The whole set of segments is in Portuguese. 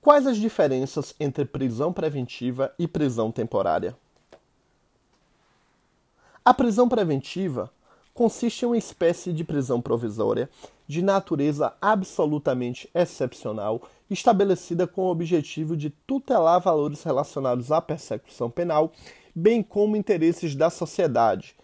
Quais as diferenças entre prisão preventiva e prisão temporária? A prisão preventiva consiste em uma espécie de prisão provisória de natureza absolutamente excepcional, estabelecida com o objetivo de tutelar valores relacionados à persecução penal, bem como interesses da sociedade.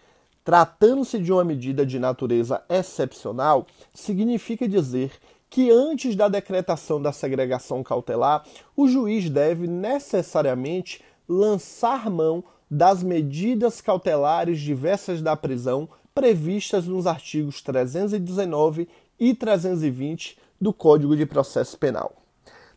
Tratando-se de uma medida de natureza excepcional, significa dizer que antes da decretação da segregação cautelar, o juiz deve necessariamente lançar mão das medidas cautelares diversas da prisão previstas nos artigos 319 e 320 do Código de Processo Penal.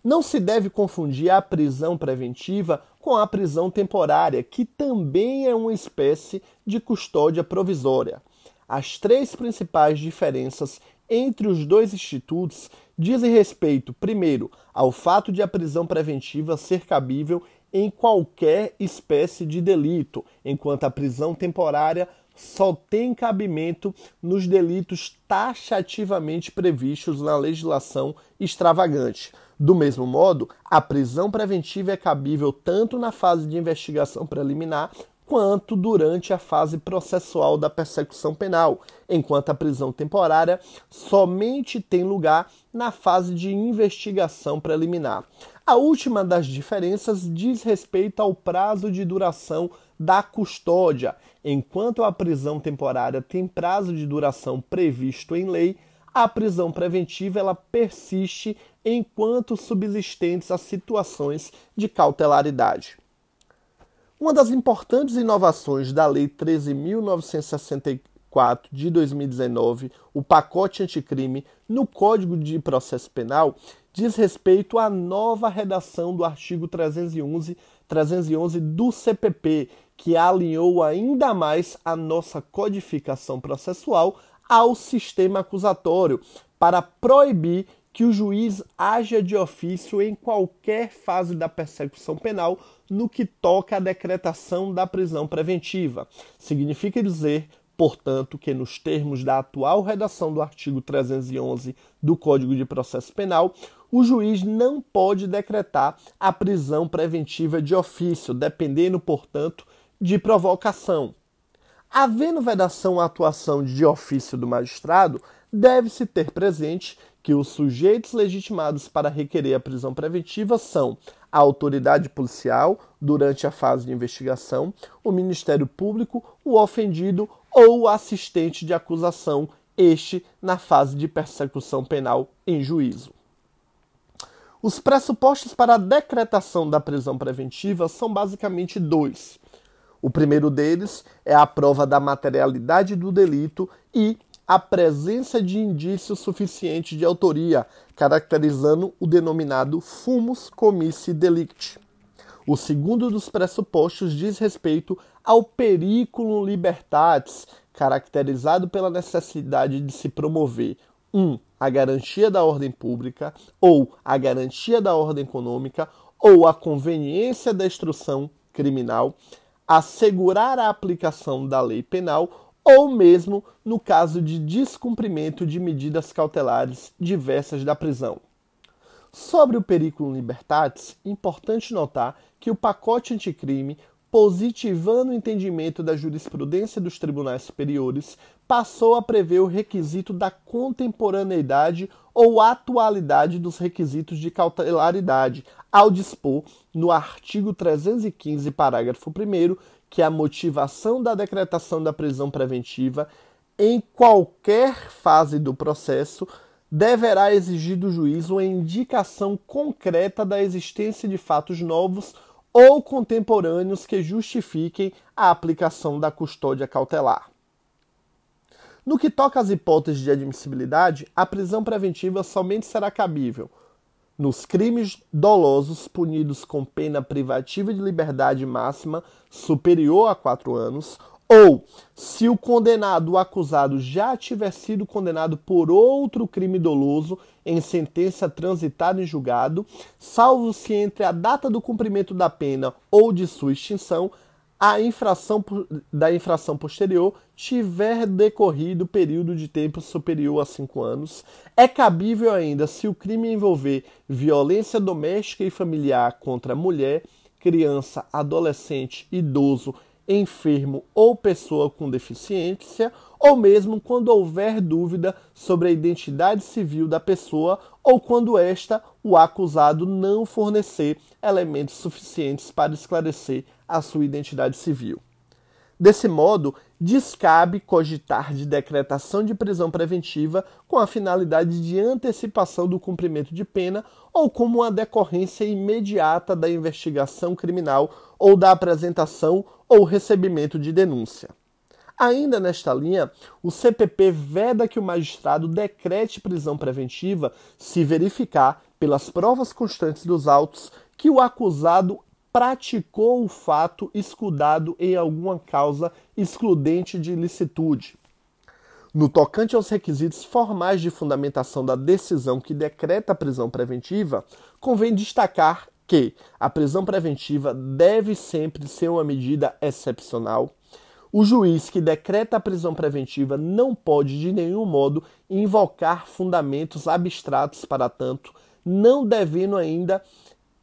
Não se deve confundir a prisão preventiva com a prisão temporária, que também é uma espécie de custódia provisória. As três principais diferenças entre os dois institutos dizem respeito, primeiro, ao fato de a prisão preventiva ser cabível em qualquer espécie de delito, enquanto a prisão temporária só tem cabimento nos delitos taxativamente previstos na legislação extravagante. Do mesmo modo, a prisão preventiva é cabível tanto na fase de investigação preliminar quanto durante a fase processual da persecução penal, enquanto a prisão temporária somente tem lugar na fase de investigação preliminar. A última das diferenças diz respeito ao prazo de duração da custódia. Enquanto a prisão temporária tem prazo de duração previsto em lei, a prisão preventiva ela persiste enquanto subsistentes as situações de cautelaridade. Uma das importantes inovações da Lei 13.964 de 2019, o pacote anticrime, no Código de Processo Penal, diz respeito à nova redação do artigo 311, 311 do CPP, que alinhou ainda mais a nossa codificação processual ao sistema acusatório, para proibir que o juiz haja de ofício em qualquer fase da persecução penal no que toca à decretação da prisão preventiva. Significa dizer, portanto, que nos termos da atual redação do artigo 311 do Código de Processo Penal, o juiz não pode decretar a prisão preventiva de ofício, dependendo, portanto, de provocação. Havendo vedação à atuação de ofício do magistrado, deve-se ter presente que os sujeitos legitimados para requerer a prisão preventiva são a autoridade policial durante a fase de investigação, o Ministério Público, o ofendido ou o assistente de acusação, este na fase de persecução penal em juízo. Os pressupostos para a decretação da prisão preventiva são basicamente dois. O primeiro deles é a prova da materialidade do delito e a presença de indícios suficientes de autoria, caracterizando o denominado fumus comissi delicti. O segundo dos pressupostos diz respeito ao periculum libertatis, caracterizado pela necessidade de se promover 1. Um, a garantia da ordem pública, ou a garantia da ordem econômica, ou a conveniência da instrução criminal, assegurar a aplicação da lei penal ou mesmo no caso de descumprimento de medidas cautelares diversas da prisão. Sobre o periculum libertatis, importante notar que o pacote anticrime, positivando o entendimento da jurisprudência dos tribunais superiores, passou a prever o requisito da contemporaneidade ou atualidade dos requisitos de cautelaridade, ao dispor, no artigo 315, parágrafo 1, que a motivação da decretação da prisão preventiva em qualquer fase do processo deverá exigir do juiz uma indicação concreta da existência de fatos novos ou contemporâneos que justifiquem a aplicação da custódia cautelar. No que toca às hipóteses de admissibilidade, a prisão preventiva somente será cabível nos crimes dolosos punidos com pena privativa de liberdade máxima superior a quatro anos, ou se o condenado ou acusado já tiver sido condenado por outro crime doloso em sentença transitada em julgado, salvo se entre a data do cumprimento da pena ou de sua extinção a infração da infração posterior tiver decorrido período de tempo superior a cinco anos, é cabível ainda se o crime envolver violência doméstica e familiar contra mulher, criança, adolescente, idoso, enfermo ou pessoa com deficiência, ou mesmo quando houver dúvida sobre a identidade civil da pessoa ou quando esta, o acusado, não fornecer elementos suficientes para esclarecer a sua identidade civil. Desse modo, descabe cogitar de decretação de prisão preventiva com a finalidade de antecipação do cumprimento de pena ou como uma decorrência imediata da investigação criminal ou da apresentação ou recebimento de denúncia. Ainda nesta linha, o CPP veda que o magistrado decrete prisão preventiva se verificar, pelas provas constantes dos autos, que o acusado praticou o fato escudado em alguma causa excludente de ilicitude. No tocante aos requisitos formais de fundamentação da decisão que decreta a prisão preventiva, convém destacar que a prisão preventiva deve sempre ser uma medida excepcional. O juiz que decreta a prisão preventiva não pode de nenhum modo invocar fundamentos abstratos para tanto, não devendo ainda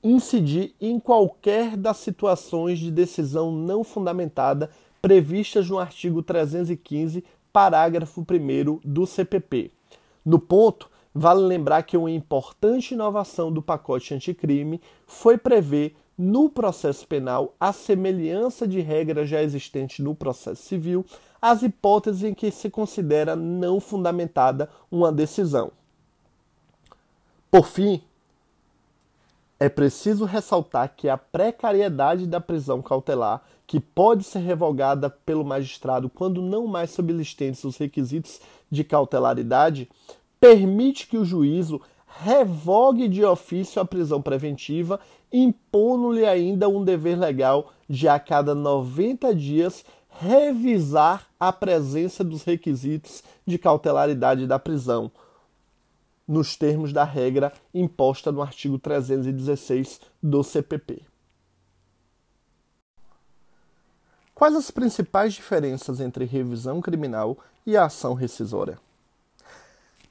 incidir em qualquer das situações de decisão não fundamentada previstas no artigo 315, parágrafo 1 do CPP. No ponto, vale lembrar que uma importante inovação do pacote anticrime foi prever no processo penal a semelhança de regras já existentes no processo civil às hipóteses em que se considera não fundamentada uma decisão. Por fim, é preciso ressaltar que a precariedade da prisão cautelar, que pode ser revogada pelo magistrado quando não mais subsistentes os requisitos de cautelaridade, permite que o juízo revogue de ofício a prisão preventiva, impondo-lhe ainda um dever legal de a cada 90 dias revisar a presença dos requisitos de cautelaridade da prisão nos termos da regra imposta no artigo 316 do CPP. Quais as principais diferenças entre revisão criminal e ação rescisória?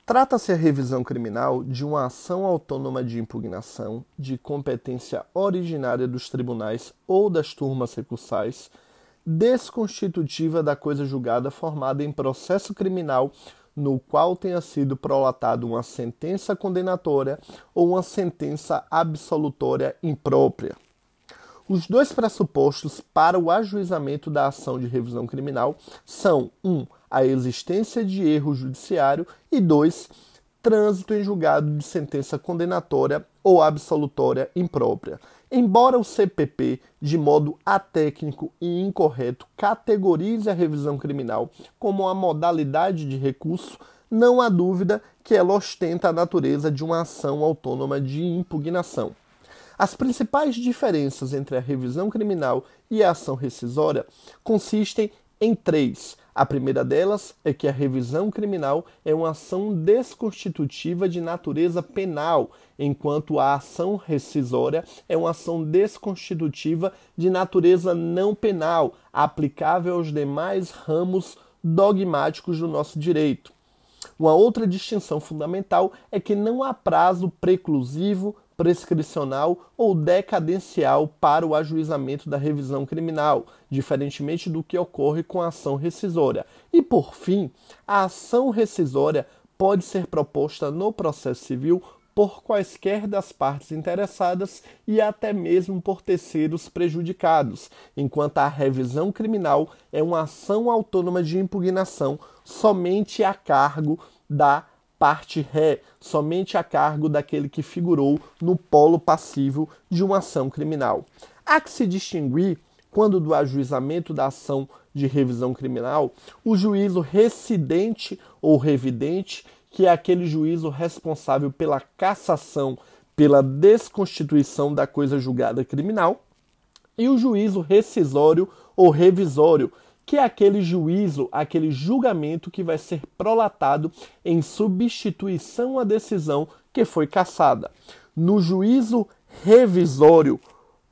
Trata-se a revisão criminal de uma ação autônoma de impugnação de competência originária dos tribunais ou das turmas recursais, desconstitutiva da coisa julgada formada em processo criminal no qual tenha sido prolatada uma sentença condenatória ou uma sentença absolutória imprópria. Os dois pressupostos para o ajuizamento da ação de revisão criminal são: 1. Um, a existência de erro judiciário e 2. Trânsito em julgado de sentença condenatória ou absolutória imprópria. Embora o CPP, de modo atécnico e incorreto, categorize a revisão criminal como uma modalidade de recurso, não há dúvida que ela ostenta a natureza de uma ação autônoma de impugnação. As principais diferenças entre a revisão criminal e a ação rescisória consistem em três. A primeira delas é que a revisão criminal é uma ação desconstitutiva de natureza penal, enquanto a ação rescisória é uma ação desconstitutiva de natureza não penal, aplicável aos demais ramos dogmáticos do nosso direito. Uma outra distinção fundamental é que não há prazo preclusivo prescricional ou decadencial para o ajuizamento da revisão criminal, diferentemente do que ocorre com a ação rescisória. E, por fim, a ação rescisória pode ser proposta no processo civil por quaisquer das partes interessadas e até mesmo por terceiros prejudicados, enquanto a revisão criminal é uma ação autônoma de impugnação somente a cargo da parte ré, somente a cargo daquele que figurou no polo passivo de uma ação criminal. Há que se distinguir, quando do ajuizamento da ação de revisão criminal, o juízo residente ou revidente, que é aquele juízo responsável pela cassação, pela desconstituição da coisa julgada criminal, e o juízo rescisório ou revisório, que é aquele juízo, aquele julgamento que vai ser prolatado em substituição à decisão que foi cassada. No juízo revisório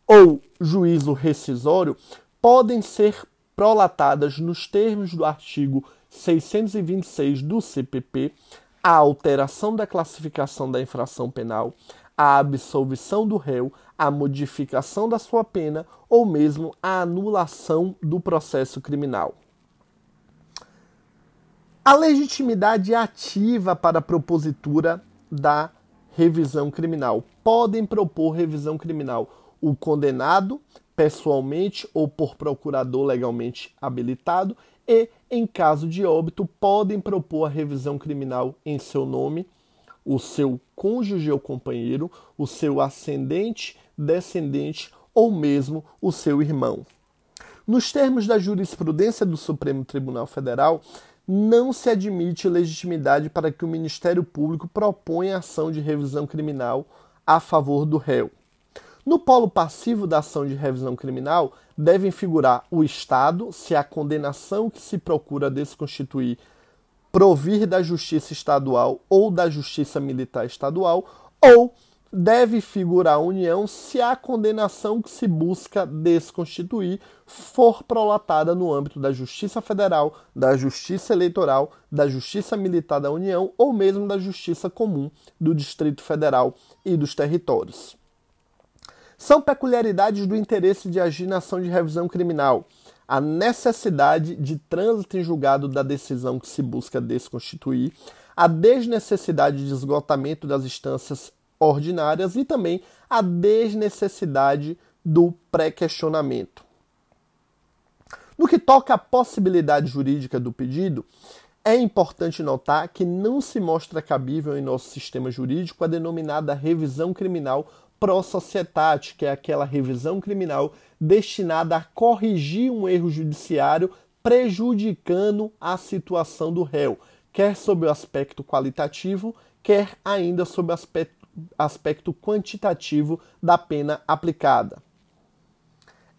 ou juízo rescisório, podem ser prolatadas nos termos do artigo 626 do CPP a alteração da classificação da infração penal, a absolvição do réu, a modificação da sua pena ou mesmo a anulação do processo criminal. A legitimidade ativa para a propositura da revisão criminal. Podem propor revisão criminal o condenado, pessoalmente ou por procurador legalmente habilitado, e, em caso de óbito, podem propor a revisão criminal em seu nome, o seu cônjuge ou companheiro, o seu ascendente, descendente ou mesmo o seu irmão. Nos termos da jurisprudência do Supremo Tribunal Federal, não se admite legitimidade para que o Ministério Público proponha ação de revisão criminal a favor do réu. No polo passivo da ação de revisão criminal, devem figurar o Estado, se a condenação que se procura desconstituir provir da Justiça Estadual ou da Justiça Militar Estadual, ou deve figurar a União se a condenação que se busca desconstituir for prolatada no âmbito da Justiça Federal, da Justiça Eleitoral, da Justiça Militar da União ou mesmo da Justiça Comum do Distrito Federal e dos territórios. São peculiaridades do interesse de agir na ação de revisão criminal a necessidade de trânsito em julgado da decisão que se busca desconstituir, a desnecessidade de esgotamento das instâncias ordinárias e também a desnecessidade do pré-questionamento. No que toca à possibilidade jurídica do pedido, é importante notar que não se mostra cabível em nosso sistema jurídico a denominada revisão criminal pro societate, que é aquela revisão criminal destinada a corrigir um erro judiciário prejudicando a situação do réu, quer sob o aspecto qualitativo, quer ainda sob o aspecto, aspecto quantitativo da pena aplicada.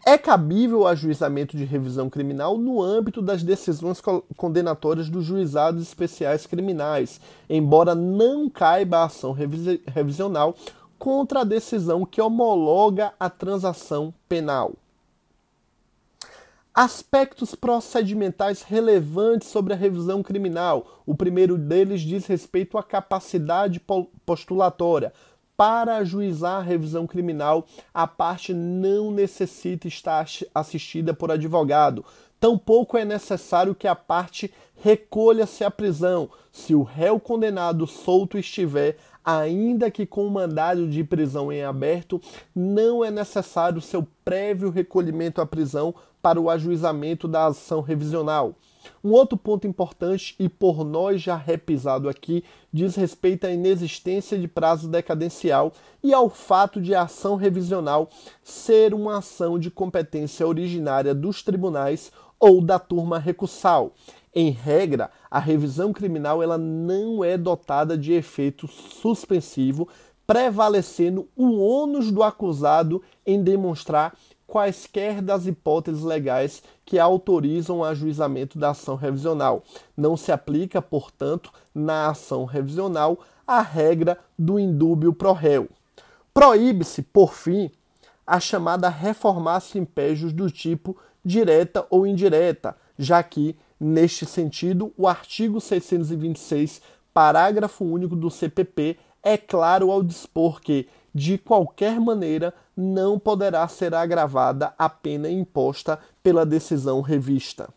É cabível o ajuizamento de revisão criminal no âmbito das decisões condenatórias dos juizados especiais criminais, embora não caiba a ação revisional contra a decisão que homologa a transação penal. Aspectos procedimentais relevantes sobre a revisão criminal. O primeiro deles diz respeito à capacidade postulatória. Para ajuizar a revisão criminal, a parte não necessita estar assistida por advogado. Tampouco é necessário que a parte recolha-se à prisão, se o réu condenado solto estiver ainda que com mandado de prisão em aberto, não é necessário seu prévio recolhimento à prisão para o ajuizamento da ação revisional. Um outro ponto importante e por nós já repisado aqui diz respeito à inexistência de prazo decadencial e ao fato de a ação revisional ser uma ação de competência originária dos tribunais ou da turma recursal. Em regra, a revisão criminal ela não é dotada de efeito suspensivo, prevalecendo o ônus do acusado em demonstrar quaisquer das hipóteses legais que autorizam o ajuizamento da ação revisional. Não se aplica, portanto, na ação revisional a regra do indúbio pro réu. Proíbe-se, por fim, a chamada reformácio impégios do tipo direta ou indireta, já que Neste sentido, o artigo 626, parágrafo único do CPP, é claro ao dispor que, de qualquer maneira, não poderá ser agravada a pena imposta pela decisão revista.